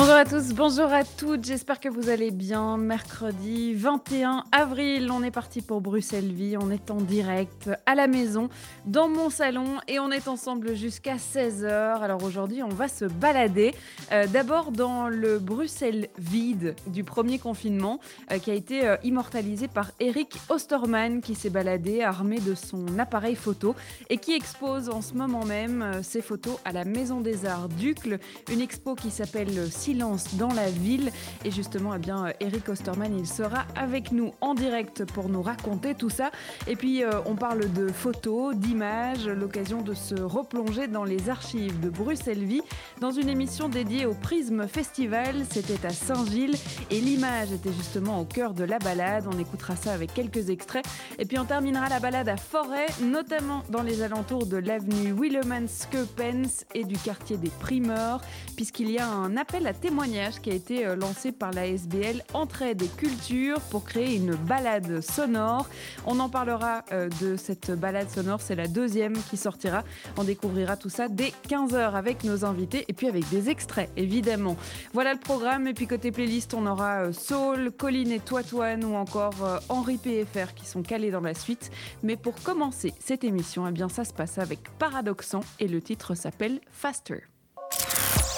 Bonjour à tous, bonjour à toutes, j'espère que vous allez bien. Mercredi 21 avril, on est parti pour Bruxelles Vie, on est en direct à la maison, dans mon salon et on est ensemble jusqu'à 16h. Alors aujourd'hui, on va se balader euh, d'abord dans le Bruxelles vide du premier confinement euh, qui a été euh, immortalisé par Eric Osterman qui s'est baladé armé de son appareil photo et qui expose en ce moment même ses photos à la Maison des Arts Ducle, une expo qui s'appelle dans la ville. Et justement, eh bien, Eric Osterman, il sera avec nous en direct pour nous raconter tout ça. Et puis, euh, on parle de photos, d'images, l'occasion de se replonger dans les archives de Bruxelles Vie dans une émission dédiée au Prisme Festival. C'était à Saint-Gilles et l'image était justement au cœur de la balade. On écoutera ça avec quelques extraits. Et puis, on terminera la balade à Forêt, notamment dans les alentours de l'avenue Willemans-Skeupens et du quartier des Primeurs, puisqu'il y a un appel témoignage qui a été euh, lancé par la SBL Entraide et Culture pour créer une balade sonore. On en parlera euh, de cette balade sonore, c'est la deuxième qui sortira. On découvrira tout ça dès 15h avec nos invités et puis avec des extraits évidemment. Voilà le programme et puis côté playlist on aura euh, Soul, Colline et Toitoine ou encore Henri PFR qui sont calés dans la suite. Mais pour commencer cette émission, eh bien ça se passe avec Paradoxant et le titre s'appelle Faster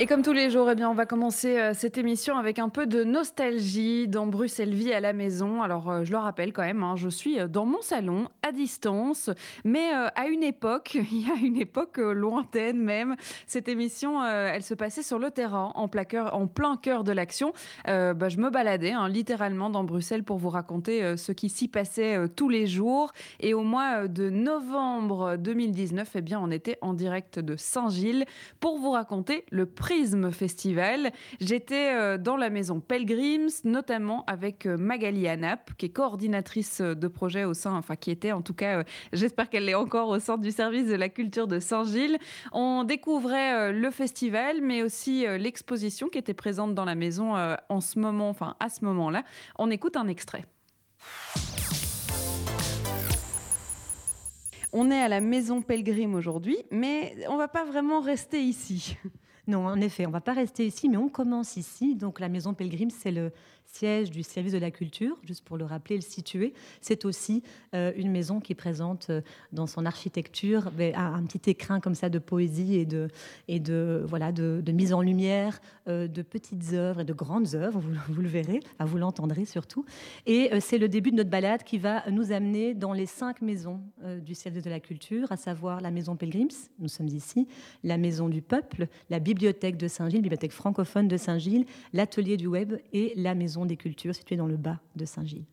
Et comme tous les jours, eh bien, on va commencer euh, cette émission avec un peu de nostalgie dans Bruxelles Vie à la maison. Alors, euh, je le rappelle quand même, hein, je suis euh, dans mon salon, à distance, mais à une époque, il y a une époque lointaine même, cette émission, elle se passait sur le terrain, en, plein cœur de l'action. Bah, je me baladais hein, littéralement dans Bruxelles pour vous raconter ce qui s'y passait tous les jours. Et au mois de novembre 2019, eh bien, on était en direct de Saint-Gilles pour vous raconter le Prisme Festival. J'étais euh, dans la maison Pelgrims, notamment avec euh, Magali Anap, qui est coordinatrice euh, de projet au sein, enfin qui était en tout cas, j'espère qu'elle est encore au sein du service de la culture de Saint-Gilles. On découvrait le festival, mais aussi l'exposition qui était présente dans la maison en ce moment, enfin à ce moment-là. On écoute un extrait. On est à la maison Pelgrim aujourd'hui, mais on va pas vraiment rester ici. Non, en effet, on ne va pas rester ici, mais on commence ici. Donc la Maison Pelgrim, c'est le siège du service de la culture, juste pour le rappeler, le situer. C'est aussi euh, une maison qui présente euh, dans son architecture un, petit écrin comme ça de poésie et de, et de, voilà, de, mise en lumière euh, de petites œuvres et de grandes œuvres, vous, le verrez, vous l'entendrez surtout. Et c'est le début de notre balade qui va nous amener dans les cinq maisons du service de la culture, à savoir la Maison Pelgrims, nous sommes ici, la Maison du Peuple, la Bibliothèque de Saint-Gilles, Bibliothèque francophone de Saint-Gilles, l'Atelier du Web et la Maison des cultures situées dans le bas de Saint-Gilles.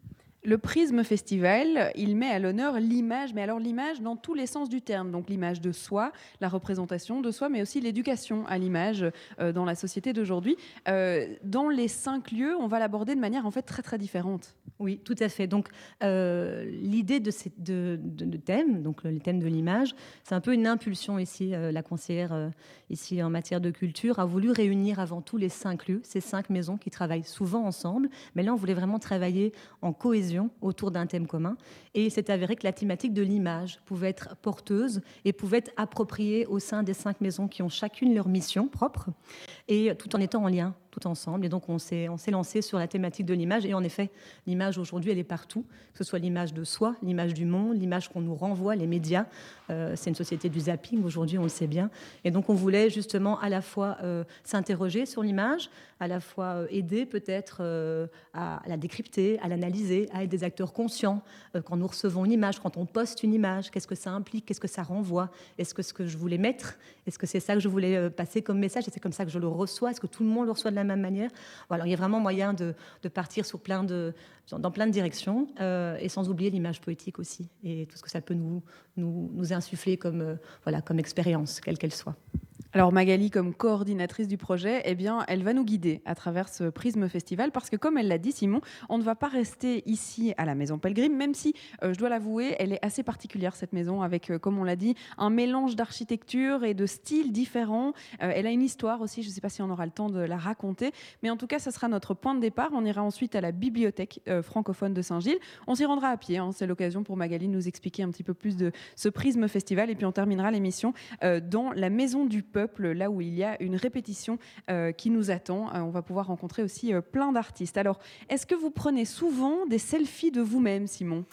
Le Prisme Festival, il met à l'honneur l'image, mais alors l'image dans tous les sens du terme. Donc l'image de soi, la représentation de soi, mais aussi l'éducation à l'image euh, dans la société d'aujourd'hui. Euh, dans les cinq lieux, on va l'aborder de manière en fait très très différente. Oui, tout à fait. Donc euh, l'idée de, ces, de, thème, donc le thème de l'image, c'est un peu une impulsion ici. la conseillère ici en matière de culture a voulu réunir avant tout les cinq lieux, ces cinq maisons qui travaillent souvent ensemble. Mais là, on voulait vraiment travailler en cohésion autour d'un thème commun. Et c'est avéré que la thématique de l'image pouvait être porteuse et pouvait être appropriée au sein des cinq maisons qui ont chacune leur mission propre, et tout en étant en lien tout ensemble. Et donc, on s'est, lancé sur la thématique de l'image. Et en effet, l'image aujourd'hui, elle est partout, que ce soit l'image de soi, l'image du monde, l'image qu'on nous renvoie, les médias. Euh, c'est une société du zapping aujourd'hui, on le sait bien. Et donc, on voulait justement à la fois euh, s'interroger sur l'image, à la fois euh, aider peut-être à la décrypter, à l'analyser, à être des acteurs conscients quand nous recevons une image, quand on poste une image, qu'est-ce que ça implique, qu'est-ce que ça renvoie, est-ce que ce que je voulais mettre, est-ce que c'est ça que je voulais passer comme message, et c'est comme ça que je le reçois, est-ce que tout le monde le reçoit de la même manière. Il y a vraiment moyen de, partir sur plein de, dans plein de directions, euh, et sans oublier l'image poétique aussi, et tout ce que ça peut nous, insuffler euh, comme expérience, quelle qu'elle soit. Alors Magali, comme coordinatrice du projet, eh bien, elle va nous guider à travers ce Prisme Festival parce que, comme elle l'a dit, Simon, on ne va pas rester ici à la Maison Pellegrim, même si, euh, je dois l'avouer, elle est assez particulière cette maison, avec, euh, comme on l'a dit, un mélange d'architecture et de styles différents. Euh, elle a une histoire aussi. Je ne sais pas si on aura le temps de la raconter, mais en tout cas, ce sera notre point de départ. On ira ensuite à la bibliothèque francophone de Saint-Gilles. On s'y rendra à pied. Hein. C'est l'occasion pour Magali de nous expliquer un petit peu plus de ce Prisme Festival, et puis on terminera l'émission dans la Maison du Peuple là où il y a une répétition euh, qui nous attend. Euh, on va pouvoir rencontrer aussi euh, plein d'artistes. Alors, est-ce que vous prenez souvent des selfies de vous-même, Simon?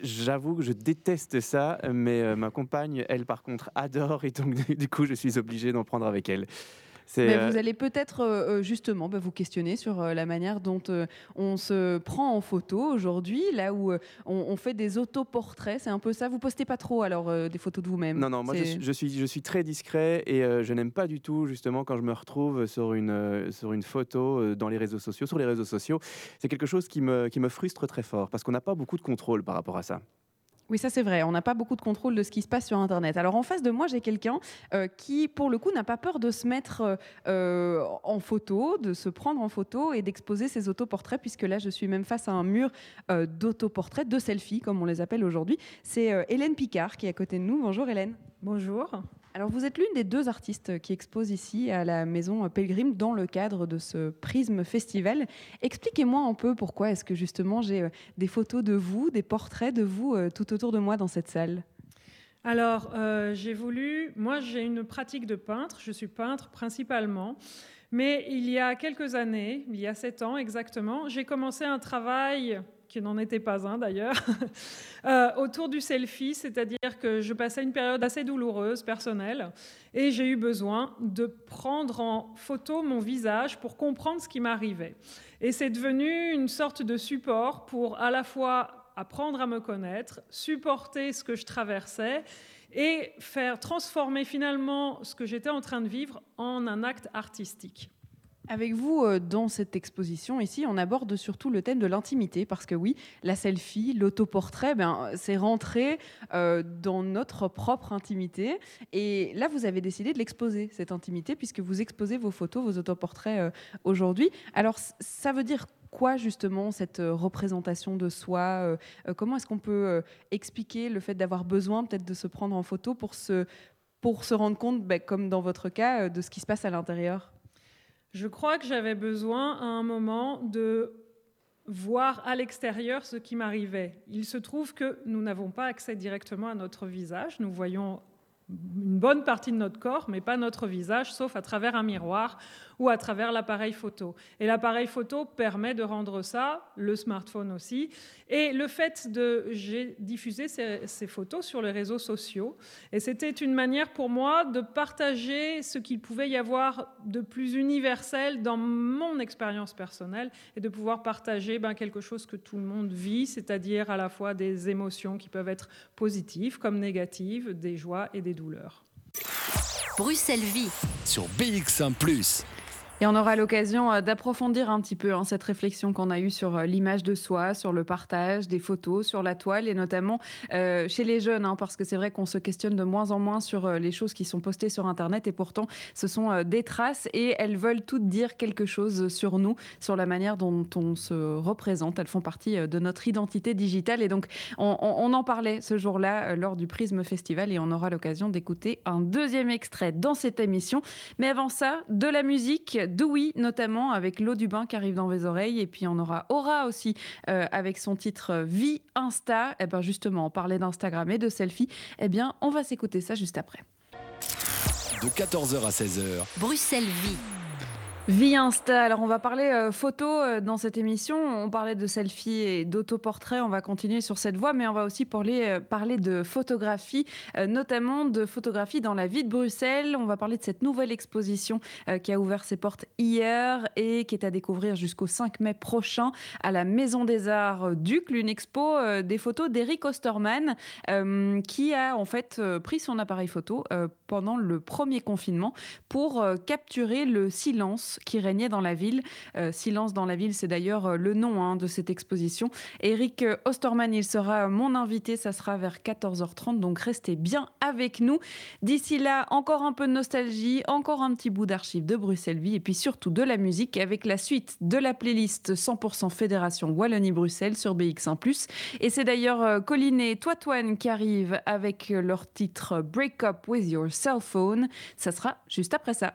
J'avoue que je déteste ça, mais ma compagne, elle, par contre, adore et donc du coup, je suis obligé d'en prendre avec elle. Euh, vous allez peut-être euh, euh, justement bah, vous questionner sur la manière dont on se prend en photo aujourd'hui, là où on, fait des autoportraits. C'est un peu ça. Vous postez pas trop alors des photos de vous-même Non, non. Moi, je, suis, je suis très discret et je n'aime pas du tout justement quand je me retrouve sur une sur une photo dans les réseaux sociaux. Sur les réseaux sociaux, c'est quelque chose qui me qui me frustre très fort parce qu'on n'a pas beaucoup de contrôle par rapport à ça. Oui, ça c'est vrai. On n'a pas beaucoup de contrôle de ce qui se passe sur Internet. Alors en face de moi, j'ai quelqu'un euh, qui, pour le coup, n'a pas peur de se mettre euh, euh, en photo, de se prendre en photo et d'exposer ses autoportraits, puisque là, je suis même face à un mur d'autoportraits, de selfies, comme on les appelle aujourd'hui. C'est Hélène Picard qui est à côté de nous. Bonjour Hélène. Bonjour. Alors vous êtes l'une des deux artistes qui exposent ici à la Maison Pellegrim dans le cadre de ce Prisme Festival. Expliquez-moi un peu pourquoi est-ce que justement j'ai euh, des photos de vous, des portraits de vous euh, tout autour de moi dans cette salle. Alors euh, j'ai voulu, moi j'ai une pratique de peintre, je suis peintre principalement. Mais il y a quelques années, il y a sept ans exactement, j'ai commencé un travail qui n'en était pas un d'ailleurs, euh, autour du selfie, c'est-à-dire que je passais une période assez douloureuse, personnelle, et j'ai eu besoin de prendre en photo mon visage pour comprendre ce qui m'arrivait. Et c'est devenu une sorte de support pour à la fois apprendre à me connaître, supporter ce que je traversais et faire transformer finalement ce que j'étais en train de vivre en un acte artistique. Avec vous, euh, dans cette exposition ici, on aborde surtout le thème de l'intimité, parce que oui, la selfie, l'autoportrait, ben, c'est rentré euh, dans notre propre intimité. Et là, vous avez décidé de l'exposer, cette intimité, puisque vous exposez vos photos, vos autoportraits euh, aujourd'hui. Alors, ça veut dire quoi justement cette représentation de soi Comment est-ce qu'on peut expliquer le fait d'avoir besoin peut-être de se prendre en photo pour se, pour se rendre compte, ben, comme dans votre cas, de ce qui se passe à l'intérieur? Je crois que j'avais besoin à un moment de voir à l'extérieur ce qui m'arrivait. Il se trouve que nous n'avons pas accès directement à notre visage. Nous voyons une bonne partie de notre corps, mais pas notre visage, sauf à travers un miroir ou à travers l'appareil photo. Et l'appareil photo permet de rendre ça, le smartphone aussi. Et le fait de j'ai diffusé ces, photos sur les réseaux sociaux, et c'était une manière pour moi de partager ce qu'il pouvait y avoir de plus universel dans mon expérience personnelle et de pouvoir partager ben, quelque chose que tout le monde vit, c'est-à-dire à la fois des émotions qui peuvent être positives comme négatives, des joies et des douleurs. Bruxelles Vie. Sur BX1 ⁇ et on aura l'occasion euh, d'approfondir un petit peu hein, cette réflexion qu'on a eue sur euh, l'image de soi, sur le partage des photos, sur la toile et notamment euh, chez les jeunes, hein, parce que c'est vrai qu'on se questionne de moins en moins sur les choses qui sont postées sur Internet et pourtant ce sont des traces et elles veulent toutes dire quelque chose sur nous, sur la manière dont on se représente. Elles font partie de notre identité digitale et donc on, on en parlait ce jour-là lors du Prisme Festival et on aura l'occasion d'écouter un deuxième extrait dans cette émission. Mais avant ça, de la musique oui, notamment avec l'eau du bain qui arrive dans vos oreilles. Et puis on aura Aura aussi euh, avec son titre Vie Insta. Et eh ben justement, on parlait d'Instagram et de selfie. Eh bien, on va s'écouter ça juste après. De 14h à 16h. Bruxelles Vie. Vie Insta. Alors, on va parler euh, photo euh, dans cette émission. On parlait de selfie et d'autoportrait. On va continuer sur cette voie, mais on va aussi parler, euh, de photographie, notamment de photographie dans la vie de Bruxelles. On va parler de cette nouvelle exposition qui a ouvert ses portes hier et qui est à découvrir jusqu'au 5 mai prochain à la Maison des Arts Duc, l'une expo des photos d'Eric Osterman, qui a en fait pris son appareil photo pendant le premier confinement pour capturer le silence qui régnait dans la ville. silence dans la ville, c'est d'ailleurs le nom hein, de cette exposition. Eric Osterman, il sera mon invité, ça sera vers 14h30, donc restez bien avec nous. D'ici là, encore un peu de nostalgie, encore un petit bout d'archives de Bruxelles Vie et puis surtout de la musique avec la suite de la playlist 100% Fédération Wallonie-Bruxelles sur BX1+. Et c'est d'ailleurs euh, Colline et Toitoine qui arrivent avec leur titre Break Up With Your Cell Phone. Ça sera juste après ça.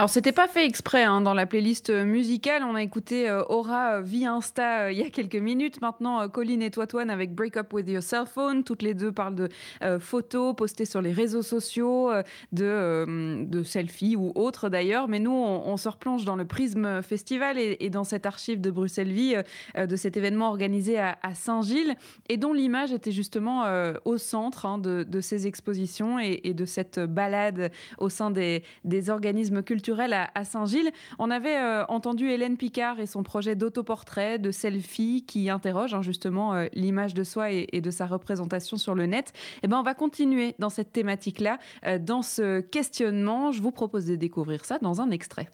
Alors, c'était pas fait exprès hein, dans la playlist musicale. On a écouté euh, Aura euh, via Insta euh, il y a quelques minutes. Maintenant, Colline et Toitoine avec Break Up With Your Cell Phone. Toutes les deux parlent de photos postées sur les réseaux sociaux, de, selfies ou autres d'ailleurs. Mais nous, on, se replonge dans le Prisme Festival et, dans cette archive de Bruxelles Vie, de cet événement organisé à, Saint-Gilles et dont l'image était justement au centre hein, de, ces expositions et, de cette balade au sein des organismes culturels à, Saint-Gilles. On avait euh, entendu Hélène Picard et son projet d'autoportrait, de selfie, qui interroge hein, justement euh, l'image de soi et, de sa représentation sur le net. Et eh ben, on va continuer dans cette thématique-là, euh, dans ce questionnement. Je vous propose de découvrir ça dans un extrait.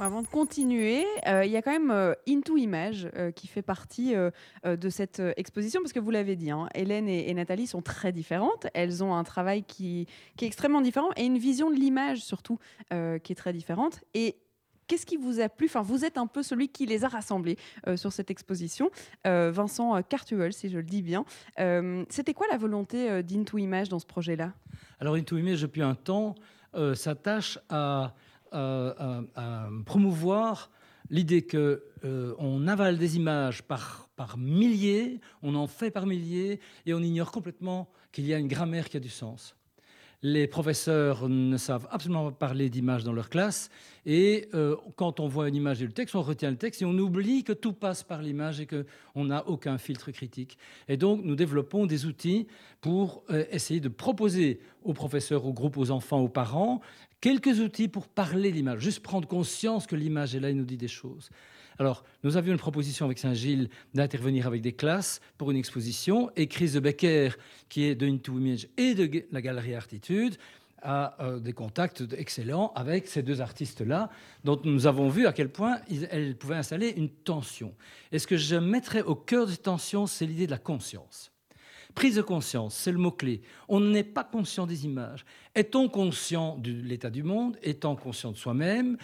Avant de continuer, euh, il y a quand même euh, Into Image euh, qui fait partie de cette exposition parce que vous l'avez dit, hein, Hélène et, Nathalie sont très différentes. Elles ont un travail qui, est extrêmement différent et une vision de l'image surtout qui est très différente. Et Qu'est-ce qui vous a plu? Enfin, vous êtes un peu celui qui les a rassemblés sur cette exposition. Vincent Cartuel, si je le dis bien. C'était quoi la volonté d'Into Image dans ce projet-là? Alors, Into Image, depuis un temps, s'attache à à, promouvoir l'idée que euh, on avale des images par, par milliers, on en fait par milliers, et on ignore complètement qu'il y a une grammaire qui a du sens. Les professeurs ne savent absolument pas parler d'images dans leur classe. Et euh, quand on voit une image et le texte, on retient le texte et on oublie que tout passe par l'image et qu'on n'a aucun filtre critique. Et donc, nous développons des outils pour euh, essayer de proposer aux professeurs, aux groupes, aux enfants, aux parents, quelques outils pour parler l'image, juste prendre conscience que l'image est là et nous dit des choses. Alors, nous avions une proposition avec Saint-Gilles d'intervenir avec des classes pour une exposition. Et Chris Becker, qui est de Into Image et de la Galerie Artitude, a euh, des contacts excellents avec ces deux artistes-là, dont nous avons vu à quel point elles pouvaient installer une tension. Et ce que je mettrais au cœur de cette tension, c'est l'idée de la conscience. Prise de conscience, c'est le mot-clé. On n'est pas conscient des images. Est-on conscient de l'état du monde? Étant conscient de soi-même?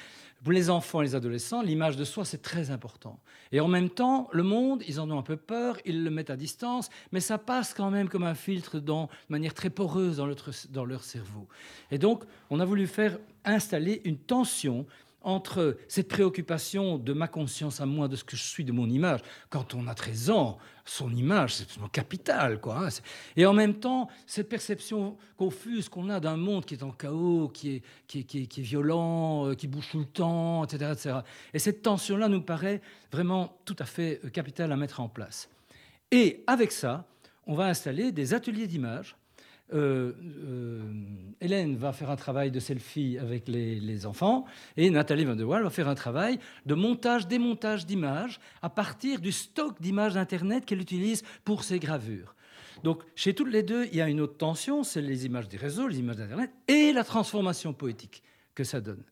Pour les enfants et les adolescents, l'image de soi, c'est très important. Et en même temps, le monde, ils en ont un peu peur, ils le mettent à distance, mais ça passe quand même comme un filtre dans, de manière très poreuse dans, dans leur cerveau. Et donc, on a voulu faire installer une tension entre cette préoccupation de ma conscience à moi, de ce que je suis, de mon image. Quand on a 13 ans, son image, c'est capital. Quoi, hein. Et en même temps, cette perception confuse qu'on a d'un monde qui est en chaos, qui est, violent, euh, qui bouge tout le temps, etc. etc. Et cette tension-là nous paraît vraiment tout à fait euh, capitale à mettre en place. Et avec ça, on va installer des ateliers d'image euh, euh, Hélène va faire un travail de selfie avec les, enfants et Nathalie Van der Waal va faire un travail de montage, démontage d'images à partir du stock d'images d'Internet qu'elle utilise pour ses gravures. Donc, chez toutes les deux, il y a une autre tension, c'est les images des réseaux, les images d'Internet et la transformation poétique que ça donne.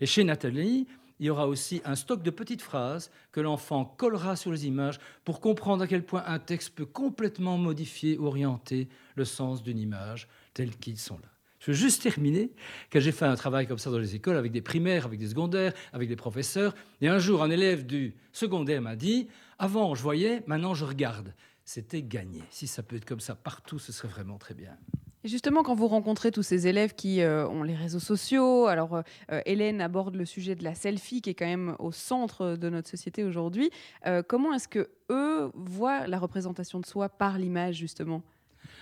Et chez Nathalie, il y aura aussi un stock de petites phrases que l'enfant collera sur les images pour comprendre à quel point un texte peut complètement modifier, orienter le sens d'une image telle qu'ils sont là. Je veux juste terminer que j'ai fait un travail comme ça dans les écoles avec des primaires, avec des secondaires, avec des professeurs. Et un jour, un élève du secondaire m'a dit Avant, je voyais, maintenant, je regarde. C'était gagné. Si ça peut être comme ça partout, ce serait vraiment très bien justement, quand vous rencontrez tous ces élèves qui euh, ont les réseaux sociaux, alors euh, euh, Hélène aborde le sujet de la selfie qui est quand même au centre de notre société aujourd'hui. comment est-ce que eux voient la représentation de soi par l'image justement?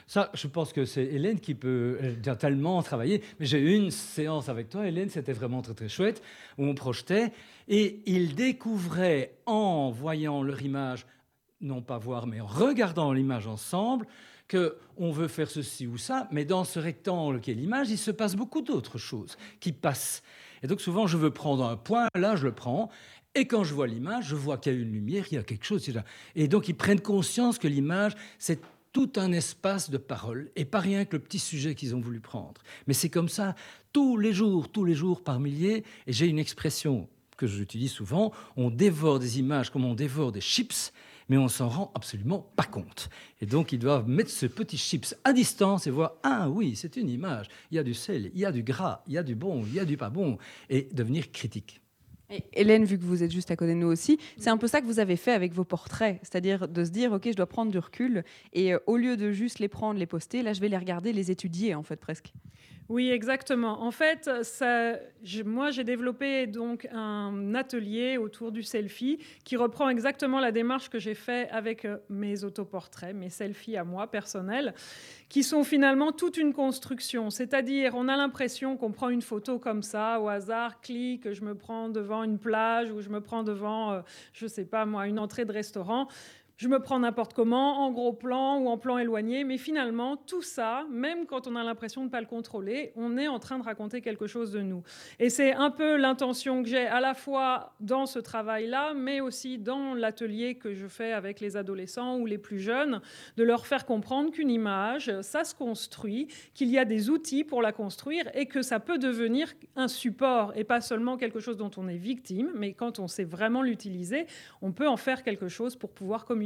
Ça, je pense que c'est Hélène qui peut tellement travailler. Mais j'ai eu une séance avec toi, Hélène, c'était vraiment très très chouette, où on projetait, et ils découvraient en voyant leur image, non pas voir, mais en regardant l'image ensemble, qu'on veut faire ceci ou ça, mais dans ce rectangle qui est l'image, il se passe beaucoup d'autres choses qui passent. Et donc souvent, je veux prendre un point, là, je le prends, et quand je vois l'image, je vois qu'il y a une lumière, il y a quelque chose. Et donc, ils prennent conscience que l'image, c'est tout un espace de parole, et pas rien que le petit sujet qu'ils ont voulu prendre. Mais c'est comme ça tous les jours, tous les jours par milliers, et j'ai une expression que j'utilise souvent, on dévore des images comme on dévore des chips, mais on s'en rend absolument pas compte. Et donc, ils doivent mettre ce petit chips à distance et voir, ah oui, c'est une image, il y a du sel, il y a du gras, il y a du bon, il y a du pas bon, et devenir critique. Et Hélène, vu que vous êtes juste à côté de nous aussi, c'est un peu ça que vous avez fait avec vos portraits, c'est-à-dire de se dire, ok, je dois prendre du recul, et euh, au lieu de juste les prendre, les poster, là, je vais les regarder, les étudier, en fait, presque. Oui, exactement. En fait, moi, j'ai développé donc un atelier autour du selfie qui reprend exactement la démarche que j'ai fait avec euh, mes autoportraits, mes selfies à moi personnels, qui sont finalement toute une construction. C'est-à-dire, on a l'impression qu'on prend une photo comme ça au hasard, clic, je me prends devant une plage ou je me prends devant, euh, je sais pas moi, une entrée de restaurant je me prends n'importe comment, en gros plan ou en plan éloigné, mais finalement, tout ça, même quand on a l'impression de ne pas le contrôler, on est en train de raconter quelque chose de nous. Et c'est un peu l'intention que j'ai à la fois dans ce travail-là, mais aussi dans l'atelier que je fais avec les adolescents ou les plus jeunes, de leur faire comprendre qu'une image, ça se construit, qu'il y a des outils pour la construire et que ça peut devenir un support et pas seulement quelque chose dont on est victime, mais quand on sait vraiment l'utiliser, on peut en faire quelque chose pour pouvoir communiquer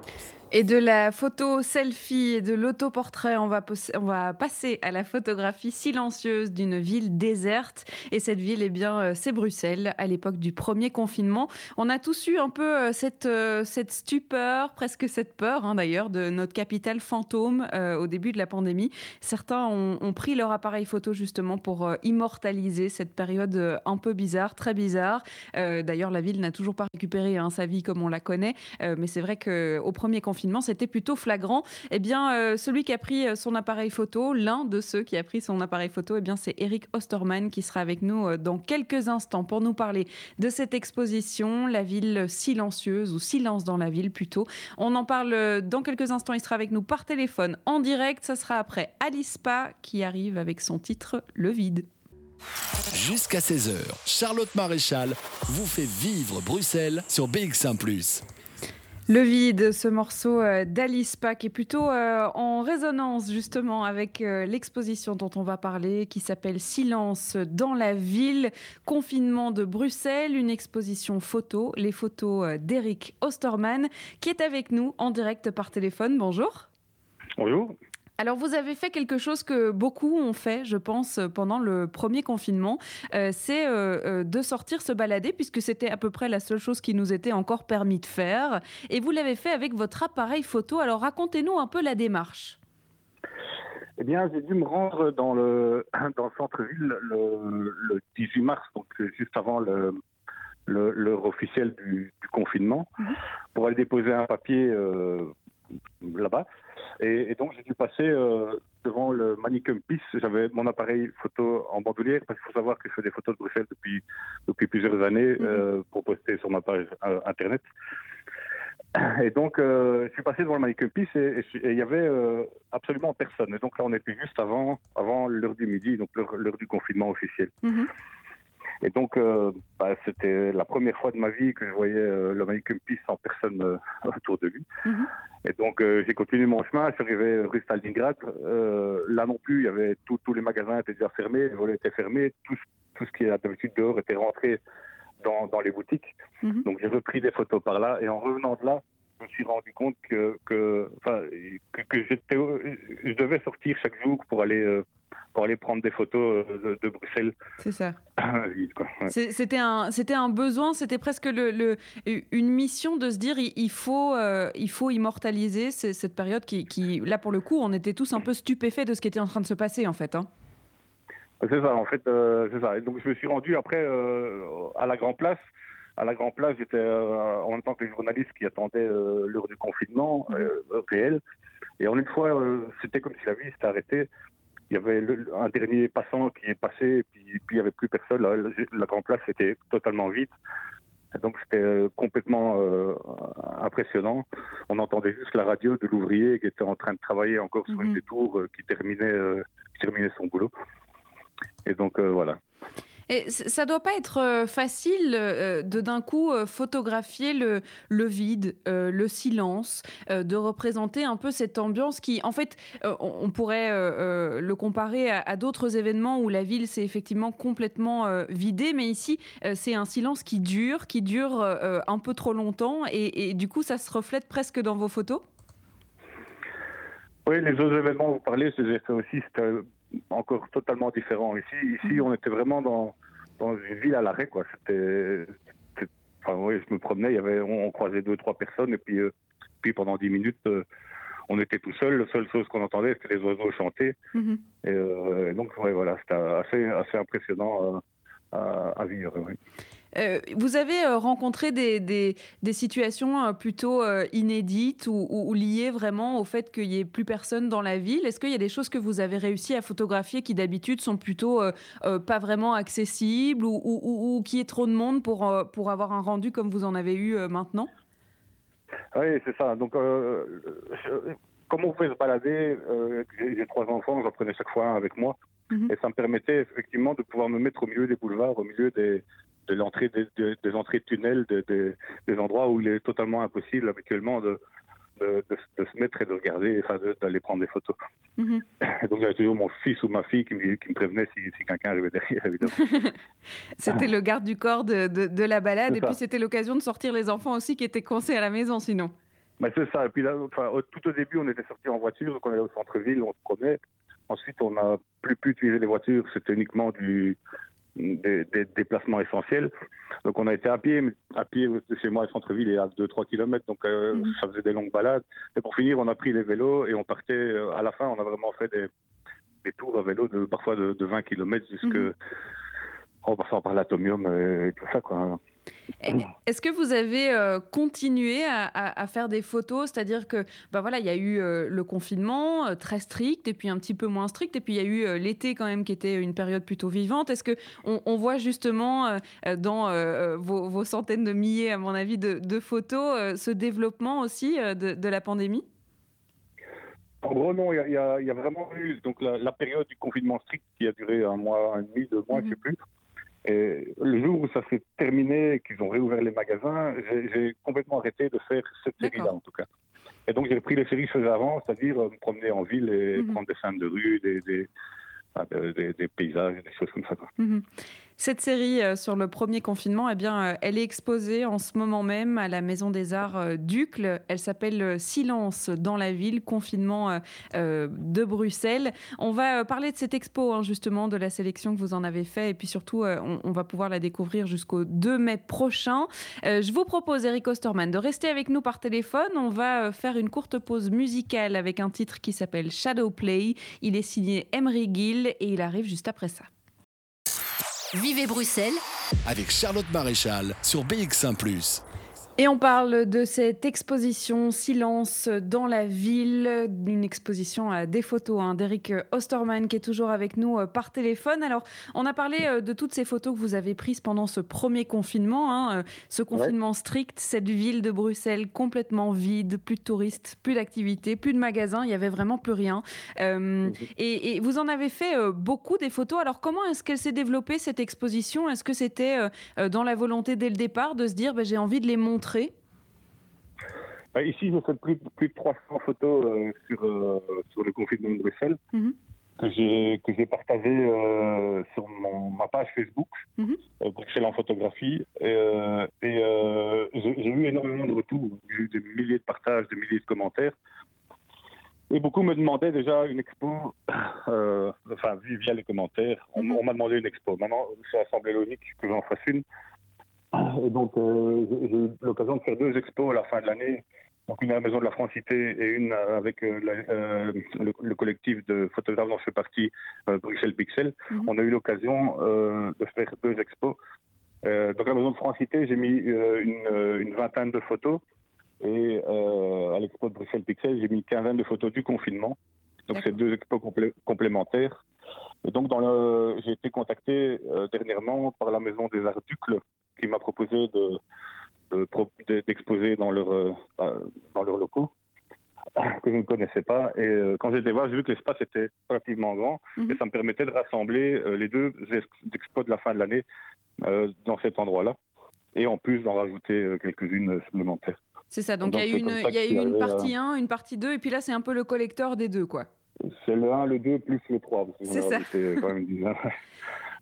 Et de la photo selfie et de l'autoportrait, on va, passer à la photographie silencieuse d'une ville déserte. Et cette ville, eh bien, euh, c'est Bruxelles, à l'époque du premier confinement. On a tous eu un peu euh, cette, euh, cette stupeur, presque cette peur hein, d'ailleurs, de notre capitale fantôme au début de la pandémie. Certains ont, pris leur appareil photo justement pour immortaliser cette période un peu bizarre, très bizarre. d'ailleurs, la ville n'a toujours pas récupéré hein, sa vie comme on la connaît. mais c'est vrai qu'au premier confinement, c'était plutôt flagrant. Eh bien, euh, celui qui a pris euh, son appareil photo, l'un de ceux qui a pris son appareil photo, eh bien, c'est Eric Osterman qui sera avec nous euh, dans quelques instants pour nous parler de cette exposition, la ville silencieuse ou silence dans la ville plutôt. On en parle dans quelques instants. Il sera avec nous par téléphone en direct. Ça sera après Alice Pa qui arrive avec son titre Le vide. Jusqu'à 16h, Charlotte Maréchal vous fait vivre Bruxelles sur BX1 ⁇ le vide, ce morceau euh, d'Alice Pack est plutôt euh, en résonance justement avec euh, l'exposition dont on va parler qui s'appelle Silence dans la ville, confinement de Bruxelles, une exposition photo, les photos d'Eric Osterman qui est avec nous en direct par téléphone. Bonjour. Bonjour. Alors, vous avez fait quelque chose que beaucoup ont fait, je pense, pendant le premier confinement, euh, c'est euh, euh, de sortir se balader, puisque c'était à peu près la seule chose qui nous était encore permis de faire. Et vous l'avez fait avec votre appareil photo. Alors, racontez-nous un peu la démarche. Eh bien, j'ai dû me rendre dans le, dans le centre-ville le, 18 mars, donc juste avant le, l'heure officielle du, confinement, mhm. pour aller déposer un papier là-bas. Et, donc, j'ai dû passer euh, devant le Manicum Peace. J'avais mon appareil photo en bandoulière, parce qu'il faut savoir que je fais des photos de Bruxelles depuis, depuis plusieurs années mhm. euh, pour poster sur ma page euh, Internet. Et donc, je suis passé devant le Manicum Peace et il y avait absolument personne. Et donc là, on était juste avant, avant l'heure du midi, donc l'heure du confinement officiel. Mhm. Et donc, euh, bah, c'était la première fois de ma vie que je voyais euh, le Manicum Peace sans personne euh, autour de lui. Mhm. Et donc, j'ai continué mon chemin. Je suis arrivé rue Stalingrad. là non plus, il y avait tous les magasins étaient déjà fermés, les volets étaient fermés. Tout, tout ce qui est d'habitude dehors était rentré dans, dans les boutiques. Mhm. Donc, j'ai repris des photos par là. Et en revenant de là, je me suis rendu compte que, que, que, que je devais sortir chaque jour pour aller pour aller prendre des photos euh, de, Bruxelles. C'est ça. C'était un, c'était un besoin, c'était presque le, une mission de se dire il, faut, euh, il faut immortaliser cette période qui, qui, là pour le coup, on était tous un peu stupéfaits de ce qui était en train de se passer en fait. Hein. C'est ça, en fait, euh, c'est ça. Et donc je me suis rendu après à la Grand Place. À la Grand Place, j'étais en même temps que les journalistes qui attendaient l'heure du confinement réel. Et en une fois, c'était comme si la vie s'était arrêtée il y avait un dernier passant qui est passé, et puis, puis il n'y avait plus personne. La, la, grande place était totalement vide. donc c'était euh, complètement euh, impressionnant. On entendait juste la radio de l'ouvrier qui était en train de travailler encore sur une mhm. des tours euh, qui, terminait, qui terminait son boulot. Et donc voilà. Et ça doit pas être euh, facile euh, de d'un coup euh, photographier le, vide, le silence, de représenter un peu cette ambiance qui, en fait, on, pourrait le comparer à, d'autres événements où la ville s'est effectivement complètement vidée, mais ici, c'est un silence qui dure, qui dure un peu trop longtemps, et, du coup, ça se reflète presque dans vos photos? Oui, les autres événements vous parlez, c'est aussi, encore totalement différent. Ici, ici, mhm. on était vraiment dans, dans une ville à l'arrêt, quoi. C'était, enfin, oui, je me promenais, y avait, on, croisait deux, trois personnes, et puis, euh, puis pendant dix minutes, euh, on était tout seul. La seule chose qu'on entendait, c'était les oiseaux chanter. Mhm. Euh, et, donc, ouais, voilà, c'était assez, assez impressionnant à, à, vivre. Euh, vous avez euh, rencontré des, des, situations euh, plutôt inédites ou, liées vraiment au fait qu'il n'y ait plus personne dans la ville? Est-ce qu'il y a des choses que vous avez réussi à photographier qui d'habitude sont plutôt pas vraiment accessibles ou, ou, ou, qui est trop de monde pour, pour avoir un rendu comme vous en avez eu maintenant? Oui, c'est ça. Donc, comme on pouvait se balader, j'ai trois enfants, j'en prenais chaque fois un avec moi. Mhm. Et ça me permettait effectivement de pouvoir me mettre au milieu des boulevards, au milieu des, de l'entrée des, entrées de tunnels, des endroits où il est totalement impossible habituellement de, de, se mettre et de regarder, enfin d'aller prendre des photos. Mhm. Donc avait toujours mon fils ou ma fille qui me, qui me prévenait si, si quelqu'un arrivait derrière, évidemment. c'était le garde du corps de, de la balade, et puis c'était l'occasion de sortir les enfants aussi qui étaient coincés à la maison sinon. Bah, c'est ça, et puis là, enfin, tout au début on était sortis en voiture, donc on allait au centre-ville, on se promenait. Ensuite on n'a plus pu utiliser les voitures, c'était uniquement du, des, déplacements essentiels. Donc on a été à pied, à pied chez moi, le centre-ville est à 2-3 km, donc euh, mhm. ça faisait des longues balades. Et pour finir, on a pris les vélos et on partait, euh, à la fin, on a vraiment fait des, des tours à vélo de parfois de, 20 km jusque, mhm. en passant par l'atomium et tout ça. Quoi. Est-ce que vous avez euh, continué à, faire des photos? C'est-à-dire que, bah voilà, il y a eu euh, le confinement euh, très strict, et puis un petit peu moins strict, et puis il y a eu l'été quand même qui était une période plutôt vivante. Est-ce que on, voit justement dans vos, centaines de milliers, à mon avis, de, photos, ce développement aussi de, la pandémie? En gros, non, il y, a vraiment eu donc la, période du confinement strict qui a duré un mois, un demi, deux mois, je ne sais mhm. plus. Et le jour où ça s'est terminé et qu'ils ont réouvert les magasins, j'ai complètement arrêté de faire cette série-là, en tout cas. Et donc, j'ai repris les séries faisais avant, c'est-à-dire me promener en ville et mhm. prendre des scènes de rue, des, des, des, paysages, des choses comme ça. Mhm. Cette série euh, sur le premier confinement, eh bien, euh, elle est exposée en ce moment même à la Maison des Arts euh, d'Ucle. Elle s'appelle Silence dans la ville, confinement de Bruxelles. On va parler de cette expo, hein, justement, de la sélection que vous en avez fait, et puis surtout, on, va pouvoir la découvrir jusqu'au 2 mai prochain. Je vous propose, Eric Osterman, de rester avec nous par téléphone. On va faire une courte pause musicale avec un titre qui s'appelle Shadow Play. Il est signé Emery Gill et il arrive juste après ça. Vivez Bruxelles. Avec Charlotte Maréchal sur BX1 ⁇ et on parle de cette exposition Silence dans la ville, une exposition à des photos hein, d'Eric Osterman qui est toujours avec nous euh, par téléphone. Alors, on a parlé euh, de toutes ces photos que vous avez prises pendant ce premier confinement, hein, euh, ce confinement strict, cette ville de Bruxelles complètement vide, plus de touristes, plus d'activités, plus de magasins, il n'y avait vraiment plus rien. Mhm. et, vous en avez fait beaucoup des photos. Alors, comment est-ce qu'elle s'est développée cette exposition? Est-ce que c'était dans la volonté dès le départ de se dire bah, j'ai envie de les montrer bah, ici, j'ai fait plus, plus de 300 photos euh, sur, euh, sur le confinement de Bruxelles mhm. que j'ai partagé euh, sur mon, ma page Facebook, mhm. Bruxelles en photographie. Et, j'ai eu énormément de retours. J'ai eu des milliers de partages, des milliers de commentaires. Et beaucoup me demandaient déjà une expo, enfin, via les commentaires. On, mhm. on m'a demandé une expo. Maintenant, ça a semblé logique que j'en fasse une. Et donc, euh, j'ai eu l'occasion de faire deux expos à la fin de l'année. Donc, une à la Maison de la Francité et une avec euh, euh, le, collectif de photographes dont je fais partie, Bruxelles Pixel. Mhm. On a eu l'occasion de faire deux expos. donc, à la Maison de Francité, j'ai mis une, vingtaine de photos. Et à l'expo de Bruxelles Pixel, j'ai mis une quinzaine de photos du confinement. Donc, c'est deux expos complémentaires. Et donc, j'ai été contacté dernièrement par la Maison des Arts Ducles qui m'a proposé de, d'exposer dans, leur, euh, dans leurs locaux. que je ne connaissais pas. Et euh, quand j'étais voir, j'ai vu que l'espace était relativement grand Mhm. et ça me permettait de rassembler euh, les deux ex- expos de la fin de l'année euh, dans cet endroit-là. Et en plus d'en rajouter quelques-unes supplémentaires. C'est ça, donc il y a eu une, y a y partie 1, une partie 2, et puis là c'est un peu le collecteur des deux, quoi. C'est le 1, le 2 plus le 3. parce que C'est ça. quand même.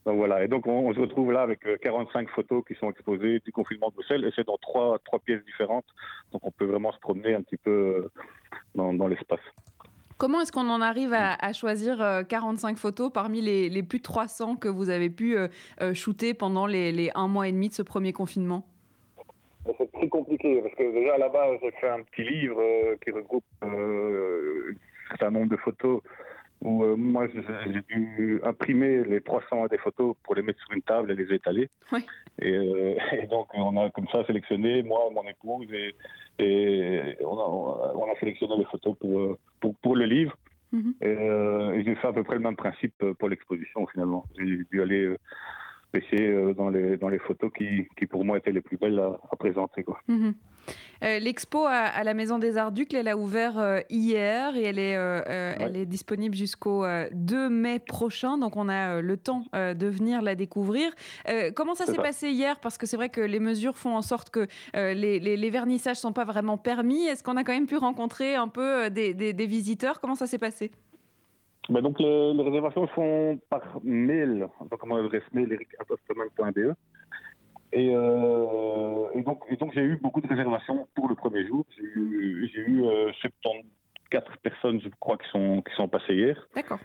Donc voilà, et donc on, on se retrouve là avec euh, 45 photos qui sont exposées du confinement de Bruxelles, et c'est dans trois, trois pièces différentes, donc on peut vraiment se promener un petit peu euh, dans, dans l'espace. Comment est-ce qu'on en arrive à, à choisir euh, 45 photos parmi les, les plus de 300 que vous avez pu euh, euh, shooter pendant les, les un mois et demi de ce premier confinement? C'est très compliqué, parce que déjà à la base, j'ai fait un petit livre euh, qui regroupe euh, un certain nombre de photos, où euh, moi j'ai dû imprimer les 300 des photos pour les mettre sur une table et les étaler. Oui. Et, euh, et donc on a comme ça sélectionné, moi, mon épouse, et, et on, a, on a sélectionné les photos pour, euh, pour, pour le livre. Mhm. Et, euh, j'ai fait à peu près le même principe pour l'exposition finalement. J'ai dû aller euh, dans, les, dans les photos qui, qui pour moi étaient les plus belles à, à présenter. Quoi. Mhm. Euh, L'expo à, à la Maison des Arts Ducles, elle a ouvert euh, hier et elle est, euh, elle est disponible jusqu'au euh, 2 mai prochain, donc on a le temps de venir la découvrir. Comment ça s'est passé hier? Parce que c'est vrai que les mesures font en sorte que les, les- les vernissages sont pas vraiment permis. Est-ce qu'on a quand même pu rencontrer un peu des, des- des visiteurs? Comment ça s'est passé? Donc les, les réservations se font par mail, donc mon adresse mail eric@postman.be. Et, euh, et donc, et donc j'ai eu beaucoup de réservations pour le premier jour. J'ai eu, eu euh, 74 personnes, je crois, qui sont, qui sont passées hier. D'accord.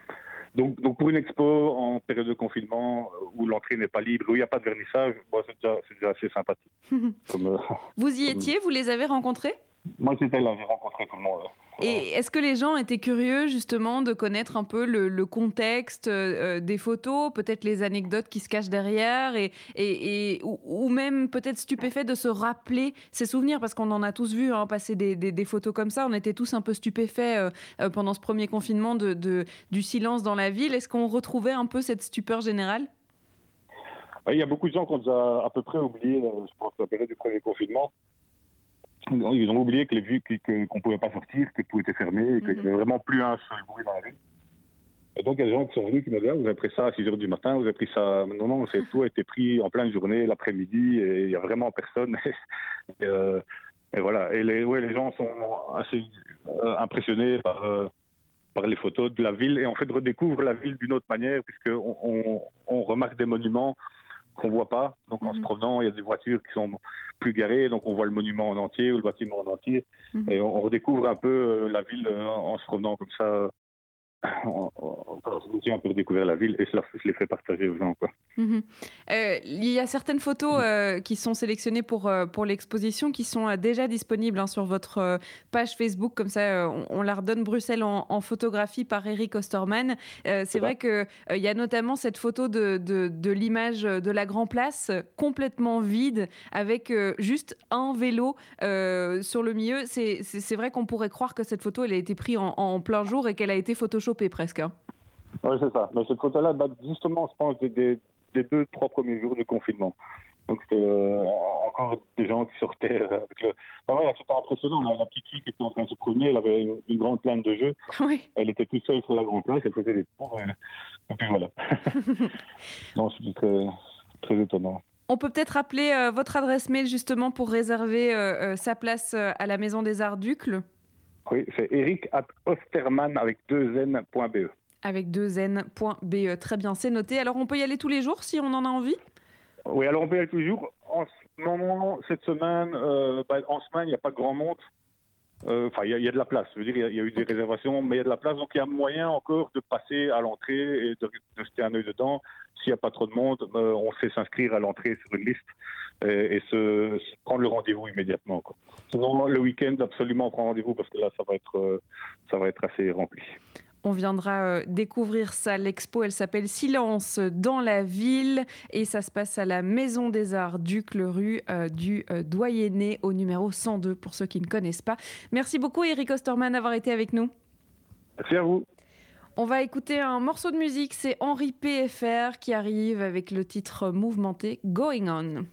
Donc, donc pour une expo en période de confinement euh, où l'entrée n'est pas libre, où il n'y a pas de vernissage, moi, c'est déjà, déjà assez sympathique. Comme, euh, Vous y étiez Vous les avez rencontrés? Moi, j'étais là, j'ai rencontré tout le monde. Et est-ce que les gens étaient curieux justement de connaître un peu le, le contexte euh, des photos, peut-être les anecdotes qui se cachent derrière, et, et, et- ou, ou même peut-être stupéfaits de se rappeler ces souvenirs, parce qu'on en a tous vu hein, passer des, des- des photos comme ça, on était tous un peu stupéfaits euh, euh, pendant ce premier confinement de, de- du silence dans la ville. Est-ce qu'on retrouvait un peu cette stupeur générale? Il y a beaucoup de gens ont déjà à peu près oublié, euh, je pense, la période du premier confinement. Ils ont oublié que les vues qu'on ne pouvait pas sortir, que tout était fermé, et qu'il n'y avait vraiment plus un seul bruit dans la rue. Et donc, il y a des gens qui sont venus qui m'ont dit ah, Vous avez pris ça à 6 h du matin, vous avez pris ça. Non, non, c'est tout a été pris en pleine journée, l'après-midi, et il n'y a vraiment personne. et, euh, et voilà. Et les, ouais, les gens sont assez euh, impressionnés par, euh, par les photos de la ville, et en fait, redécouvrent la ville d'une autre manière, puisqu'on on, on remarque des monuments qu'on voit pas. Donc en se Mhm. promenant, il y a des voitures qui sont plus garées, donc on voit le monument en entier ou le bâtiment en entier. Mhm. Et on, on redécouvre un peu euh, la ville euh, en se promenant comme ça. On, on, on un peu redécouvrir la ville et cela, je l'ai fait partager aux gens. Quoi. Mhm. Euh, il y a certaines photos euh, qui sont sélectionnées pour, euh, pour l'exposition qui sont déjà disponibles hein, sur votre page Facebook. Comme ça, on, on la redonne Bruxelles en, en photographie par Eric Osterman. C'est vrai qu'il y a notamment cette photo de, de, de l'image de la Grand Place complètement vide avec juste un vélo sur le milieu. C'est vrai qu'on pourrait croire que cette photo elle a été prise en, en plein jour et qu'elle a été photoshopée presque. hein. Oui, c'est ça. Mais cette photo-là date justement, je pense, des, des, des deux, trois premiers jours de confinement. Donc c'était euh, encore des gens qui sortaient euh, avec le. Ah ouais, c'était impressionnant. La, la petite fille qui était en train de se promener, elle avait une, grande plainte de jeux. oui. Elle était toute seule sur la grande place, elle faisait des tours. Et, et puis voilà. non, c'était très, très étonnant. On peut peut-être rappeler euh, votre adresse mail justement pour réserver euh, euh, sa place euh, à la Maison des Arts Ducles Oui, c'est eric at osterman avec deux n.be. avec deux n.be. Très bien, c'est noté. Alors on peut y aller tous les jours si on en a envie? Oui, alors on peut y aller toujours. En ce moment, cette semaine, euh, bah, en semaine, il n'y a pas grand monde. Euh, Enfin, il y, a- il y a de la place. Je veux dire, il y a- il y, a eu des réservations, mais il y a de la place. Donc, il y a moyen encore de passer à l'entrée et de, de jeter un œil dedans. S'il n'y a pas trop de monde, euh, on sait s'inscrire à l'entrée sur une liste et, et se, se prendre le rendez-vous immédiatement. Quoi. Sinon, le week-end, absolument prendre rendez-vous parce que là, ça va être, euh, ça va être assez rempli. On viendra euh, découvrir ça. L'expo, elle s'appelle Silence dans la ville et ça se passe à la Maison des Arts Ducle, rue euh, du euh, Doyenné au numéro 102 pour ceux qui ne connaissent pas. Merci beaucoup Eric Osterman d'avoir été avec nous. Merci à vous. On va écouter un morceau de musique, c'est Henri PFR qui arrive avec le titre mouvementé Going On.